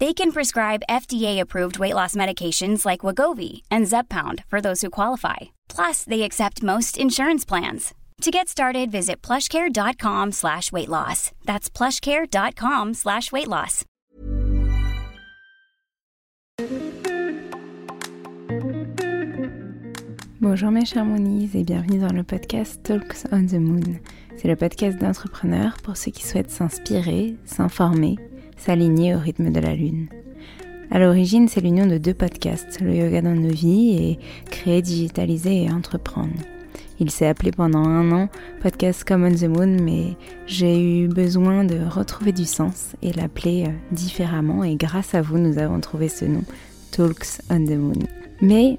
They can prescribe FDA-approved weight loss medications like Wagovi and Zepbound for those who qualify. Plus, they accept most insurance plans. To get started, visit plushcare.com slash weight loss. That's plushcare.com slash weight loss. Bonjour mes chers Moonies et bienvenue dans le podcast Talks on the Moon. C'est le podcast d'entrepreneurs pour ceux qui souhaitent s'inspirer, s'informer, s'aligner au rythme de la lune. À l'origine, c'est l'union de deux podcasts, le yoga dans nos vies et créer, digitaliser et entreprendre. Il s'est appelé pendant un an Podcast Come on the Moon, mais j'ai eu besoin de retrouver du sens et l'appeler euh, différemment. Et grâce à vous, nous avons trouvé ce nom, Talks on the Moon. Mais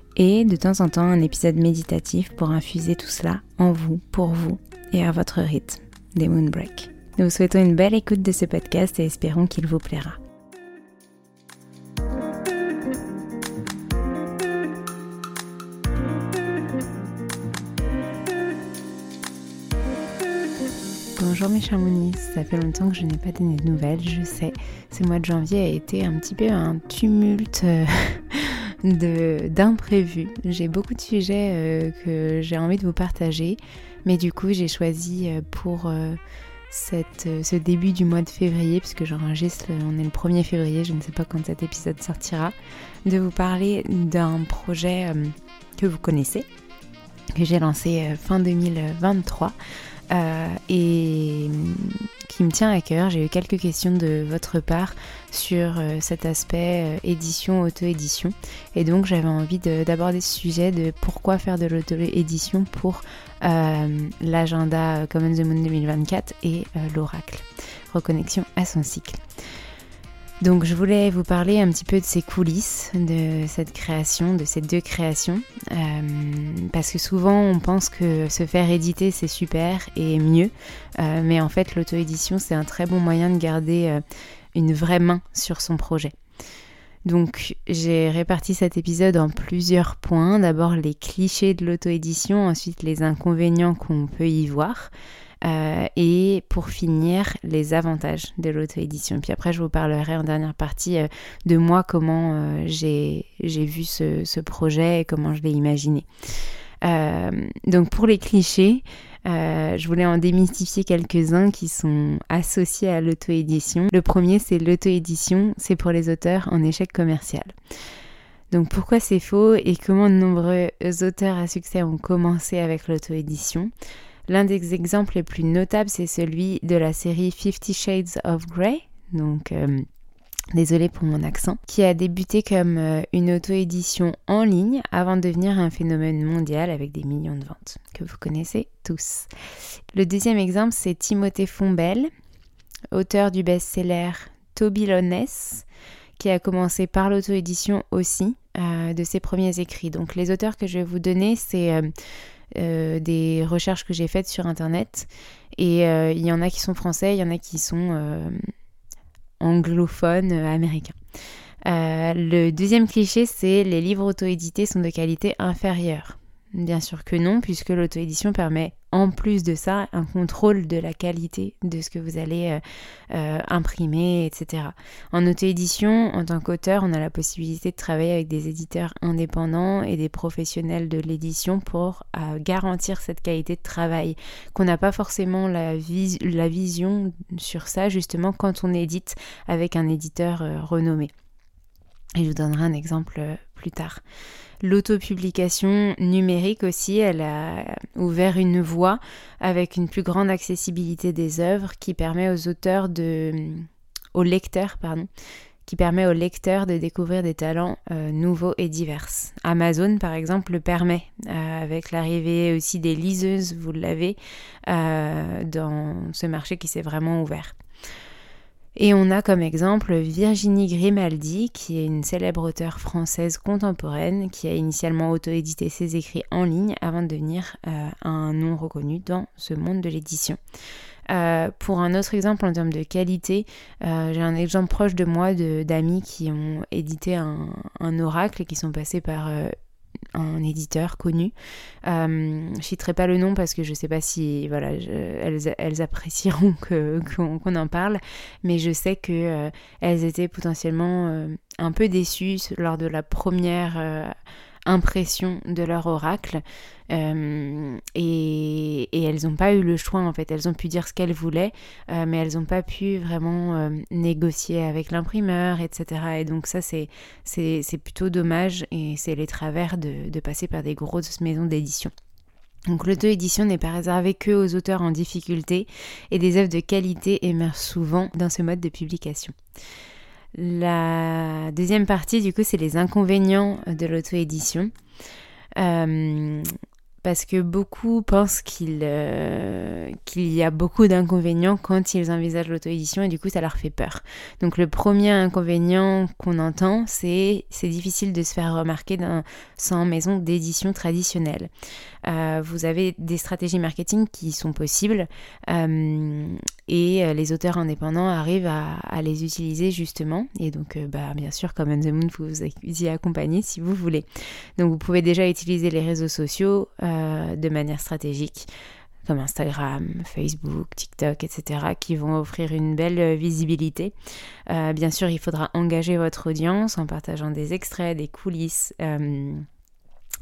Et de temps en temps, un épisode méditatif pour infuser tout cela en vous, pour vous et à votre rythme, des Moon Break. Nous vous souhaitons une belle écoute de ce podcast et espérons qu'il vous plaira. Bonjour mes chamounis, ça fait longtemps que je n'ai pas donné de nouvelles, je sais. Ce mois de janvier a été un petit peu un tumulte de d'imprévus. J'ai beaucoup de sujets euh, que j'ai envie de vous partager, mais du coup j'ai choisi euh, pour euh, ce début du mois de février, puisque j'enregistre, on est le 1er février, je ne sais pas quand cet épisode sortira, de vous parler d'un projet que vous connaissez, que j'ai lancé fin 2023 euh, et qui me tient à cœur. J'ai eu quelques questions de votre part sur euh, cet aspect euh, édition, auto-édition. Et donc j'avais envie d'aborder ce sujet de pourquoi faire de l'auto-édition pour l'agenda Common the Moon 2024 et l'oracle. Reconnexion à son cycle. Donc je voulais vous parler un petit peu de ces coulisses de cette création, de ces deux créations, euh, parce que souvent on pense que se faire éditer c'est super et mieux, euh, mais en fait l'auto-édition c'est un très bon moyen de garder euh, une vraie main sur son projet. Donc j'ai réparti cet épisode en plusieurs points, d'abord les clichés de l'auto-édition, ensuite les inconvénients qu'on peut y voir. Euh, et pour finir, les avantages de l'auto-édition. Puis après, je vous parlerai en dernière partie euh, de moi, comment euh, j'ai vu ce, ce, projet et comment je l'ai imaginé. donc pour les clichés, je voulais en démystifier quelques-uns qui sont associés à l'auto-édition. Le premier, c'est l'auto-édition, c'est pour les auteurs en échec commercial. Donc pourquoi c'est faux et comment de nombreux auteurs à succès ont commencé avec l'auto-édition? L'un des exemples les plus notables, c'est celui de la série Fifty Shades of Grey. Donc euh, désolé pour mon accent, qui a débuté comme euh, une auto-édition en ligne avant de devenir un phénomène mondial avec des millions de ventes, que vous connaissez tous. Le deuxième exemple, c'est Timothée Fombelle, auteur du best-seller Toby Loness, qui a commencé par l'auto-édition aussi euh, de ses premiers écrits. Donc les auteurs que je vais vous donner, c'est des recherches que j'ai faites sur Internet. Et il y en a qui sont français, il y en a qui sont euh, américain. Euh, le deuxième cliché, c'est les livres auto-édités sont de qualité inférieure. Bien sûr que non, puisque l'auto-édition permet en plus de ça un contrôle de la qualité de ce que vous allez euh, euh, imprimer, etc. En auto-édition, en tant qu'auteur, on a la possibilité de travailler avec des éditeurs indépendants et des professionnels de l'édition pour euh, garantir cette qualité de travail, qu'on n'a pas forcément la, la vision sur ça justement quand on édite avec un éditeur renommé. Et je vous donnerai un exemple plus tard. L'autopublication numérique aussi, elle a ouvert une voie avec une plus grande accessibilité des œuvres qui permet aux auteurs de, aux lecteurs, pardon, qui permet aux lecteurs de découvrir des talents euh, nouveaux et divers. Amazon, par exemple, le permet, euh, avec l'arrivée aussi des liseuses, vous l'avez, euh, dans ce marché qui s'est vraiment ouvert. Et on a comme exemple Virginie Grimaldi, qui est une célèbre auteure française contemporaine, qui a initialement auto-édité ses écrits en ligne avant de devenir euh, un nom reconnu dans ce monde de l'édition. Euh, pour un autre exemple en termes de qualité, euh, j'ai un exemple proche de moi d'amis qui ont édité un, un, oracle et qui sont passés par un éditeur connu. Euh, je citerai pas le nom parce que je sais pas si voilà elles, apprécieront qu'on en parle, mais je sais que euh, elles étaient potentiellement euh, un peu déçues lors de la première euh, impression de leur oracle euh, et, elles n'ont pas eu le choix en fait. Elles ont pu dire ce qu'elles voulaient euh, mais elles n'ont pas pu vraiment euh, négocier avec l'imprimeur etc et donc ça c'est c'est plutôt dommage et c'est les travers de, de passer par des grosses maisons d'édition. Donc l'auto-édition n'est pas réservée que aux auteurs en difficulté et des œuvres de qualité émergent souvent dans ce mode de publication. La deuxième partie, du coup, c'est les inconvénients de l'auto-édition. Euh, parce que beaucoup pensent qu'il euh, y a beaucoup d'inconvénients quand ils envisagent l'auto-édition et du coup ça leur fait peur. Donc le premier inconvénient qu'on entend, c'est c'est difficile de se faire remarquer sans maison d'édition traditionnelle. Euh, vous avez des stratégies marketing qui sont possibles euh, et euh, les auteurs indépendants arrivent à, les utiliser justement. Et donc, bah, bien sûr, comme the Moon, vous y accompagner si vous voulez. Donc, vous pouvez déjà utiliser les réseaux sociaux de manière stratégique comme Instagram, Facebook, TikTok, etc., qui vont offrir une belle visibilité. bien sûr, il faudra engager votre audience en partageant des extraits, des coulisses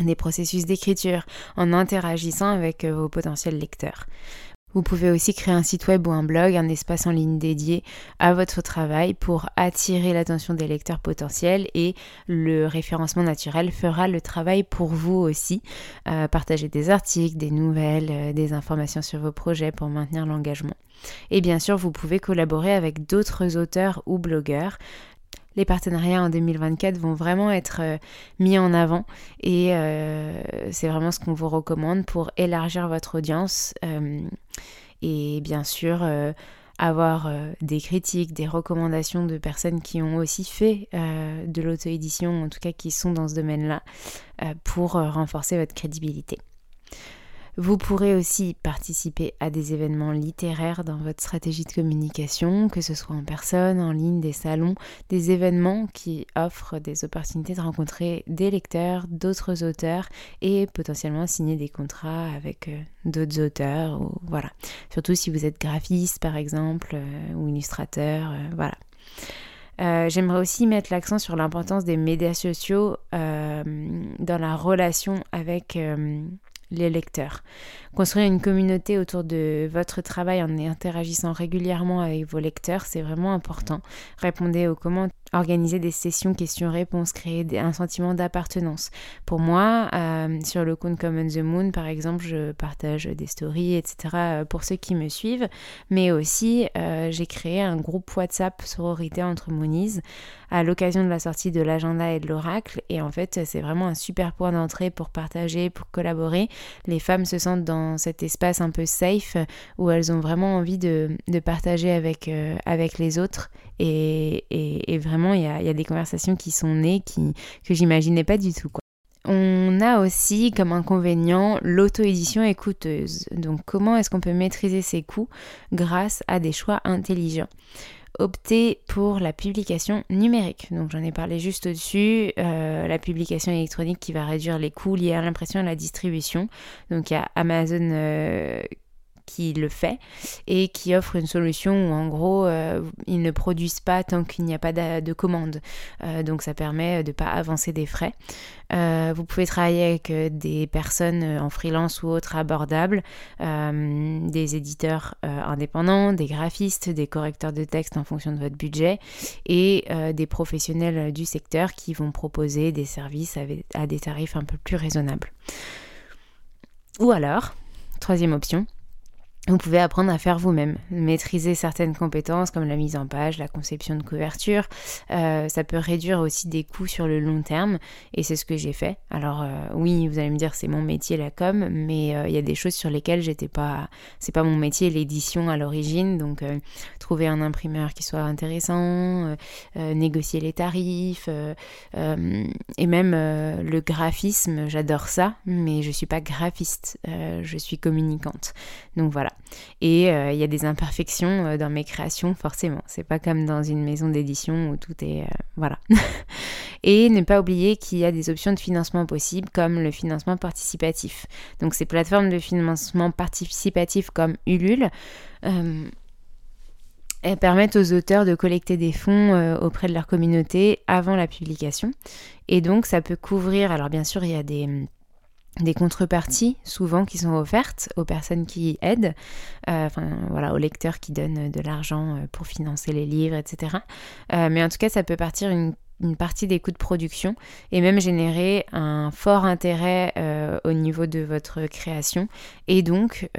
des processus d'écriture en interagissant avec euh, vos potentiels lecteurs. Vous pouvez aussi créer un site web ou un blog, un espace en ligne dédié à votre travail pour attirer l'attention des lecteurs potentiels et le référencement naturel fera le travail pour vous aussi. Euh, partagez des articles, des nouvelles, euh, des informations sur vos projets pour maintenir l'engagement. Et bien sûr, vous pouvez collaborer avec d'autres auteurs ou blogueurs les partenariats en 2024 vont vraiment être euh, mis en avant et euh, c'est vraiment ce qu'on vous recommande pour élargir votre audience euh, et bien sûr avoir des critiques, des recommandations de personnes qui ont aussi fait de l'auto-édition, en tout cas qui sont dans ce domaine-là, pour renforcer votre crédibilité. Vous pourrez aussi participer à des événements littéraires dans votre stratégie de communication, que ce soit en personne, en ligne, des salons, des événements qui offrent des opportunités de rencontrer des lecteurs, d'autres auteurs et potentiellement signer des contrats avec euh, d'autres auteurs. Ou, voilà. Surtout si vous êtes graphiste par exemple euh, ou illustrateur. Euh, voilà. J'aimerais aussi mettre l'accent sur l'importance des médias sociaux dans la relation avec les lecteurs. Construire une communauté autour de votre travail en interagissant régulièrement avec vos lecteurs, c'est vraiment important. Répondez aux commentaires, organiser des sessions questions-réponses, créer un sentiment d'appartenance. Pour moi, euh, sur le compte Common the Moon, par exemple, je partage des stories, etc. Euh, pour ceux qui me suivent, mais aussi euh, j'ai créé un groupe WhatsApp sororité entre Moonies à l'occasion de la sortie de l'agenda et de l'oracle. Et en fait, c'est vraiment un super point d'entrée pour partager, pour collaborer. Les femmes se sentent dans cet espace un peu safe où elles ont vraiment envie de, partager avec, avec les autres. Et, vraiment, il y a, des conversations qui sont nées qui, que j'imaginais pas du tout. On a aussi comme inconvénient l'auto-édition est coûteuse. Donc comment est-ce qu'on peut maîtriser ses coûts grâce à des choix intelligents? Opter pour la publication numérique. Donc j'en ai parlé juste au-dessus, euh, la publication électronique qui va réduire les coûts liés à l'impression et à la distribution. Donc il y a Amazon euh, qui le fait et qui offre une solution où en gros euh, ils ne produisent pas tant qu'il n'y a pas de, commande. Euh, donc ça permet de ne pas avancer des frais. Euh, vous pouvez travailler avec des personnes en freelance ou autres abordables, des éditeurs indépendants, des graphistes, des correcteurs de texte en fonction de votre budget et des professionnels du secteur qui vont proposer des services à des tarifs un peu plus raisonnables. Ou alors, troisième option, vous pouvez apprendre à faire vous-même, maîtriser certaines compétences comme la mise en page, la conception de couverture. Euh, ça peut réduire aussi des coûts sur le long terme et c'est ce que j'ai fait. Alors euh, oui, vous allez me dire c'est mon métier la com, mais euh, il y a des choses sur lesquelles j'étais pas, c'est pas mon métier l'édition à l'origine. Donc trouver un imprimeur qui soit intéressant, négocier les tarifs et même le graphisme, j'adore ça, mais je suis pas graphiste, je suis communicante. Donc voilà. Et euh, il y a des imperfections euh, dans mes créations, forcément. C'est pas comme dans une maison d'édition où tout est. Euh, voilà. et ne pas oublier qu'il y a des options de financement possibles comme le financement participatif. Donc ces plateformes de financement participatif comme Ulule. elles permettent aux auteurs de collecter des fonds auprès de leur communauté avant la publication. Et donc ça peut couvrir, alors bien sûr il y a des, des contreparties souvent qui sont offertes aux personnes qui aident, euh, enfin voilà, aux lecteurs qui donnent de l'argent euh, pour financer les livres, etc. Euh, mais en tout cas, ça peut partir une, partie des coûts de production et même générer un fort intérêt au niveau de votre création et donc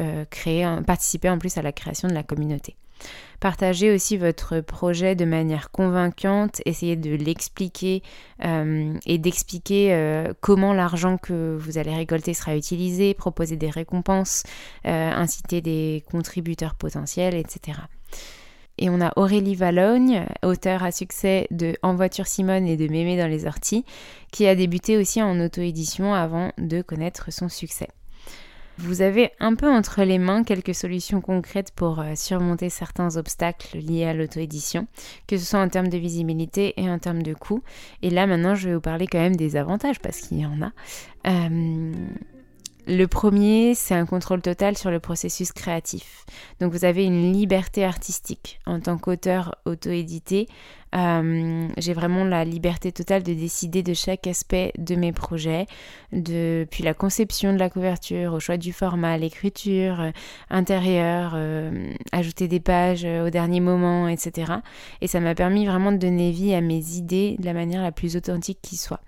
participer en plus à la création de la communauté. Partagez aussi votre projet de manière convaincante, essayez de l'expliquer euh, et d'expliquer euh, comment l'argent que vous allez récolter sera utilisé, proposer des récompenses, euh, inciter des contributeurs potentiels, etc. Et on a Aurélie Valogne, auteure à succès de En voiture Simone et de Mémé dans les orties, qui a débuté aussi en auto-édition avant de connaître son succès. Vous avez un peu entre les mains quelques solutions concrètes pour euh, surmonter certains obstacles liés à l'auto-édition, que ce soit en termes de visibilité et en termes de coût. Et là maintenant je vais vous parler quand même des avantages parce qu'il y en a. Euh, le premier, c'est un contrôle total sur le processus créatif. Donc vous avez une liberté artistique en tant qu'auteur auto-édité. Euh, j'ai vraiment la liberté totale de décider de chaque aspect de mes projets, depuis la conception de la couverture, au choix du format, l'écriture, euh, intérieur, euh, ajouter des pages au dernier moment, etc. Et ça m'a permis vraiment de donner vie à mes idées de la manière la plus authentique qui soit.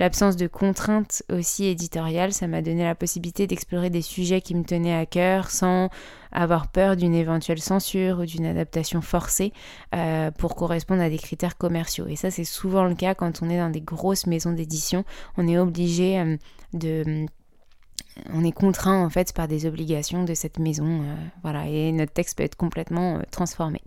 L'absence de contraintes aussi éditoriales, ça m'a donné la possibilité d'explorer des sujets qui me tenaient à cœur sans avoir peur d'une éventuelle censure ou d'une adaptation forcée euh, pour correspondre à des critères commerciaux. Et ça, c'est souvent le cas quand on est dans des grosses maisons d'édition. On est obligé euh, de on est contraint en fait par des obligations de cette maison, euh, voilà, et notre texte peut être complètement transformé.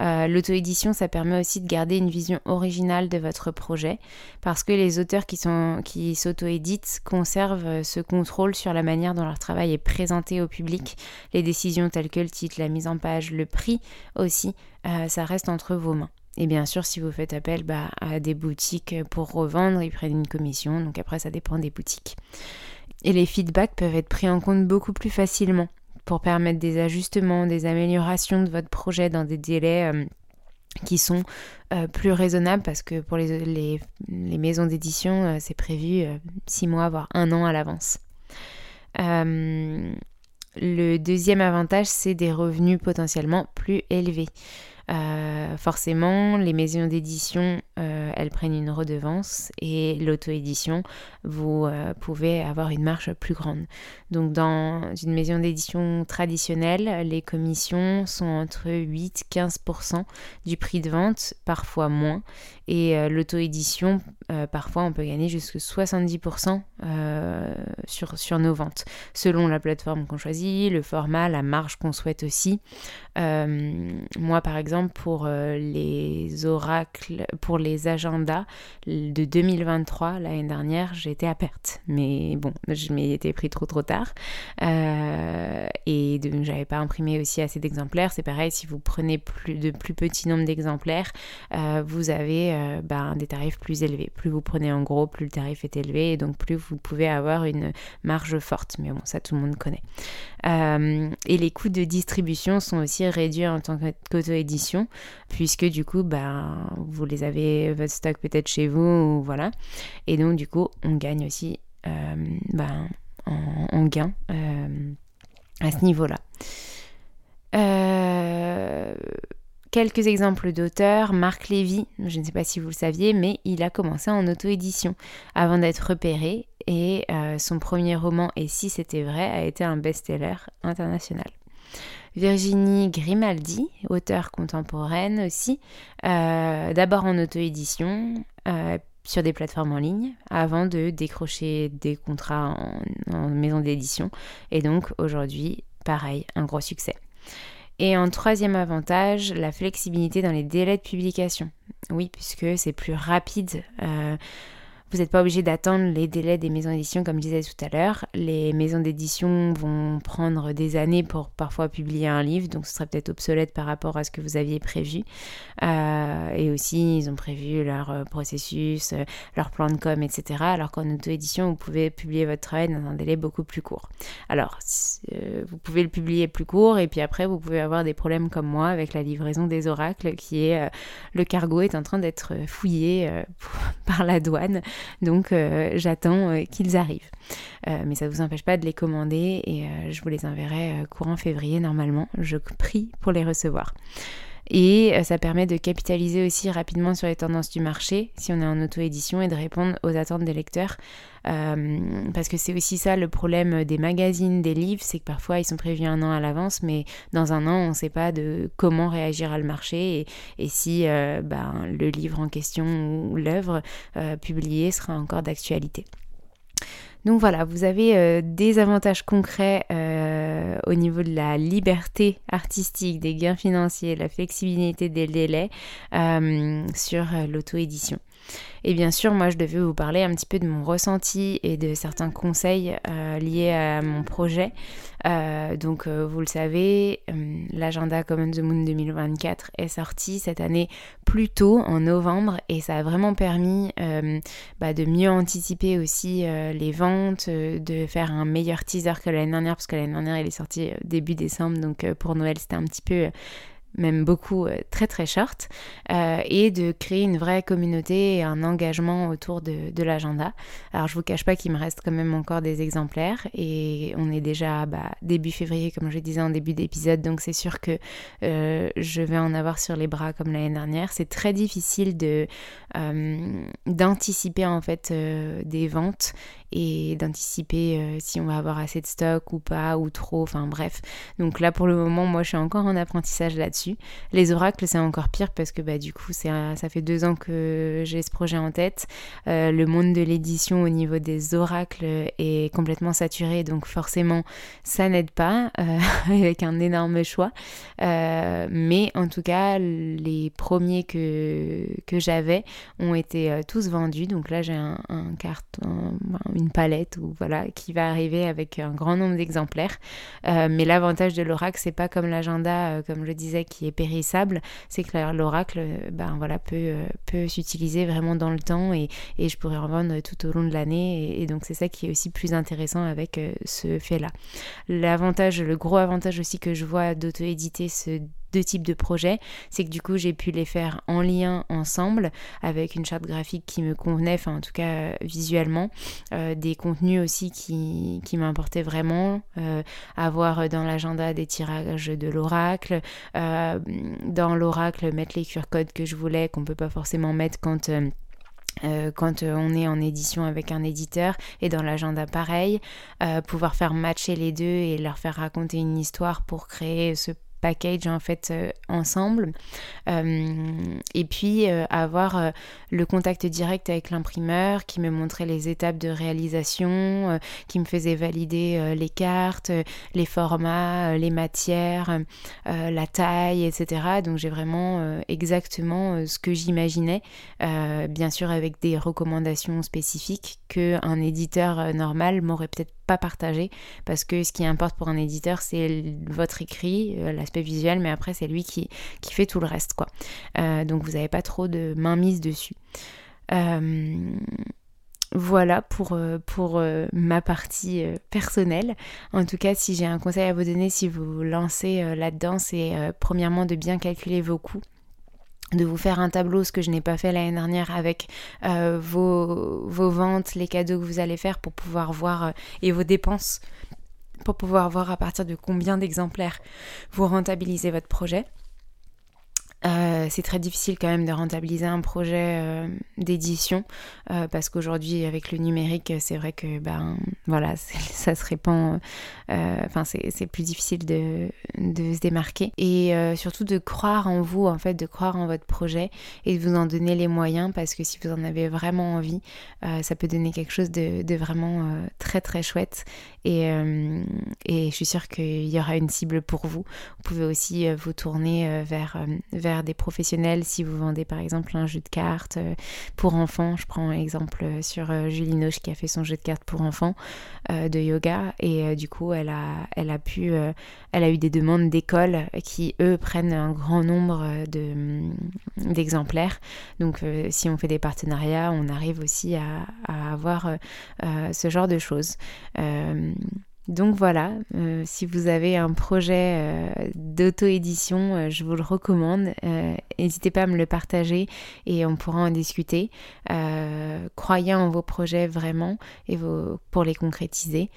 Euh, l'auto-édition, ça permet aussi de garder une vision originale de votre projet parce que les auteurs qui, s'auto-éditent conservent euh, ce contrôle sur la manière dont leur travail est présenté au public. Les décisions telles que le titre, la mise en page, le prix aussi, euh, ça reste entre vos mains. Et bien sûr, si vous faites appel bah, à des boutiques pour revendre, ils prennent une commission. Donc après, ça dépend des boutiques. Et les feedbacks peuvent être pris en compte beaucoup plus facilement pour permettre des ajustements, des améliorations de votre projet dans des délais euh, qui sont euh, plus raisonnables parce que pour les, les, maisons d'édition, euh, c'est prévu six mois, voire un an à l'avance. le deuxième avantage, c'est des revenus potentiellement plus élevés. Euh, forcément, les maisons d'édition, euh, elles prennent une redevance et l'auto-édition, vous euh, pouvez avoir une marge plus grande. Donc dans une maison d'édition traditionnelle, les commissions sont entre 8-15% du prix de vente, parfois moins. Et l'auto-édition, parfois on peut gagner jusqu'à 70% sur, sur nos ventes, selon la plateforme qu'on choisit, le format, la marge qu'on souhaite aussi. moi par exemple, pour euh, les oracles, pour les agendas de 2023, l'année dernière, j'étais à perte. Mais bon, je m'y étais pris trop trop tard. Euh, et donc, j'avais pas imprimé aussi assez d'exemplaires. C'est pareil, si vous prenez de plus petits nombres d'exemplaires, euh, vous avez ben, des tarifs plus élevés. Plus vous prenez en gros, plus le tarif est élevé et donc plus vous pouvez avoir une marge forte. Mais bon, ça tout le monde connaît. et les coûts de distribution sont aussi réduits en tant qu'auto-édition puisque du coup, ben, vous les avez, votre stock peut-être chez vous, voilà. Et donc, du coup, on gagne aussi euh, ben, en, gain euh, à ce niveau-là. Quelques exemples d'auteurs. Marc Lévy, je ne sais pas si vous le saviez, mais il a commencé en auto-édition avant d'être repéré et son premier roman, Et si c'était vrai, a été un best-seller international. Virginie Grimaldi, auteure contemporaine aussi, euh, d'abord en auto-édition, euh, sur des plateformes en ligne, avant de décrocher des contrats en, maison d'édition. Et donc aujourd'hui, pareil, un gros succès. Et en troisième avantage, la flexibilité dans les délais de publication. Oui, puisque c'est plus rapide. Euh, vous n'êtes pas obligé d'attendre les délais des maisons d'édition, comme je disais tout à l'heure. Les maisons d'édition vont prendre des années pour parfois publier un livre, donc ce serait peut-être obsolète par rapport à ce que vous aviez prévu. Euh, et aussi, ils ont prévu leur euh, processus, euh, leur plan de com, etc. Alors qu'en auto-édition, vous pouvez publier votre travail dans un délai beaucoup plus court. Alors, vous pouvez le publier plus court, et puis après, vous pouvez avoir des problèmes comme moi avec la livraison des oracles, qui est le cargo est en train d'être fouillé par la douane. Donc euh, j'attends euh, qu'ils arrivent. Euh, mais ça ne vous empêche pas de les commander et je vous les enverrai courant février normalement. Je prie pour les recevoir. Et ça permet de capitaliser aussi rapidement sur les tendances du marché si on est en auto-édition et de répondre aux attentes des lecteurs. Euh, parce que c'est aussi ça le problème des magazines, des livres, c'est que parfois ils sont prévus un an à l'avance, mais dans un an on ne sait pas de comment réagir à le marché et, si euh, ben, le livre en question ou l'œuvre publiée sera encore d'actualité. Donc voilà, vous avez euh, des avantages concrets euh, au niveau de la liberté artistique, des gains financiers, la flexibilité des délais euh, sur l'auto-édition. Et bien sûr, moi, je devais vous parler un petit peu de mon ressenti et de certains conseils euh, liés à mon projet. Euh, donc, euh, vous le savez, l'agenda Common the Moon 2024 est sorti cette année plus tôt, en novembre, et ça a vraiment permis bah, de mieux anticiper aussi les ventes, de faire un meilleur teaser que l'année dernière, parce que l'année dernière, il est sorti début décembre, donc pour Noël, c'était un petit peu même beaucoup euh, très très short, euh, et de créer une vraie communauté et un engagement autour de, l'agenda. Alors je vous cache pas qu'il me reste quand même encore des exemplaires et on est déjà bah, début février comme je disais en début d'épisode, donc c'est sûr que euh, je vais en avoir sur les bras comme l'année dernière. C'est très difficile de d'anticiper en fait des ventes et d'anticiper euh, si on va avoir assez de stock ou pas, ou trop, enfin bref. Donc là pour le moment, moi je suis encore en apprentissage là-dessus. Les oracles, c'est encore pire parce que bah, du coup, ça fait deux ans que j'ai ce projet en tête. Euh, le monde de l'édition au niveau des oracles est complètement saturé, donc forcément ça n'aide pas euh, avec un énorme choix. mais en tout cas, les premiers que, que j'avais ont été tous vendus. Donc là, j'ai un carton, une palette ou voilà qui va arriver avec un grand nombre d'exemplaires. Euh, mais l'avantage de l'oracle, c'est pas comme l'agenda, euh, comme je disais, qui est périssable, c'est que l'oracle, euh, ben voilà, peut, peut s'utiliser vraiment dans le temps et, et, je pourrais en vendre tout au long de l'année. Et, donc c'est ça qui est aussi plus intéressant avec ce fait-là. L'avantage, le gros avantage aussi que je vois d'auto-éditer ce deux types de projets, c'est que du coup j'ai pu les faire en lien ensemble avec une charte graphique qui me convenait, enfin en tout cas visuellement, euh, des contenus aussi qui, qui m'importaient vraiment, euh, avoir dans l'agenda des tirages de l'oracle, euh, dans l'oracle mettre les QR codes que je voulais, qu'on peut pas forcément mettre quand... quand on est en édition avec un éditeur. Et dans l'agenda pareil, pouvoir faire matcher les deux et leur faire raconter une histoire pour créer ce package en fait euh, ensemble. Euh, et puis euh, avoir le contact direct avec l'imprimeur qui me montrait les étapes de réalisation qui me faisait valider les cartes les formats les matières la taille etc donc j'ai vraiment exactement ce que j'imaginais bien sûr avec des recommandations spécifiques que un éditeur normal m'aurait peut-être pas partagé parce que ce qui importe pour un éditeur c'est votre écrit, euh, l'aspect visuel, mais après c'est lui qui, qui, fait tout le reste quoi. Euh, donc vous n'avez pas trop de main mise dessus. Euh, voilà pour, pour ma partie personnelle. En tout cas, si j'ai un conseil à vous donner, si vous vous lancez là-dedans, c'est premièrement de bien calculer vos coûts de vous faire un tableau, ce que je n'ai pas fait l'année dernière, avec euh, vos, ventes, les cadeaux que vous allez faire pour pouvoir voir, euh, et vos dépenses, pour pouvoir voir à partir de combien d'exemplaires vous rentabilisez votre projet. Euh, c'est très difficile quand même de rentabiliser un projet euh, d'édition euh, parce qu'aujourd'hui avec le numérique c'est vrai que ben voilà ça se répand enfin c'est plus difficile de, de, se démarquer. Et surtout de croire en vous en fait de croire en votre projet et de vous en donner les moyens parce que si vous en avez vraiment envie ça peut donner quelque chose de, de vraiment très très chouette. Et, et je suis sûre qu'il y aura une cible pour vous. Vous pouvez aussi vous tourner vers, vers des professionnels si vous vendez par exemple un jeu de cartes euh, pour enfants. Je prends un exemple euh, sur euh, Julie Noche qui a fait son jeu de cartes pour enfants de yoga et du coup elle a, elle a pu, elle a eu des demandes d'écoles qui eux prennent un grand nombre de, mm, d'exemplaires. Donc si on fait des partenariats, on arrive aussi à, à avoir ce genre de choses. Donc voilà, euh, si vous avez un projet euh, d'auto-édition, euh, je vous le recommande. N'hésitez pas à me le partager et on pourra en discuter. croyez en vos projets vraiment et pour les concrétiser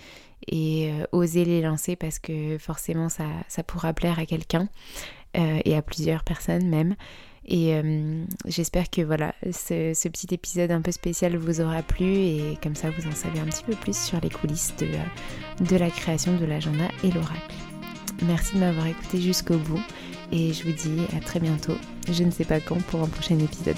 et osez les lancer parce que forcément ça pourra plaire à quelqu'un et à plusieurs personnes même. Et euh, j'espère que voilà, ce, petit épisode un peu spécial vous aura plu et comme ça vous en savez un petit peu plus sur les coulisses de, euh, de la création de l'agenda et l'oracle. Merci de m'avoir écouté jusqu'au bout et je vous dis à très bientôt, je ne sais pas quand, pour un prochain épisode.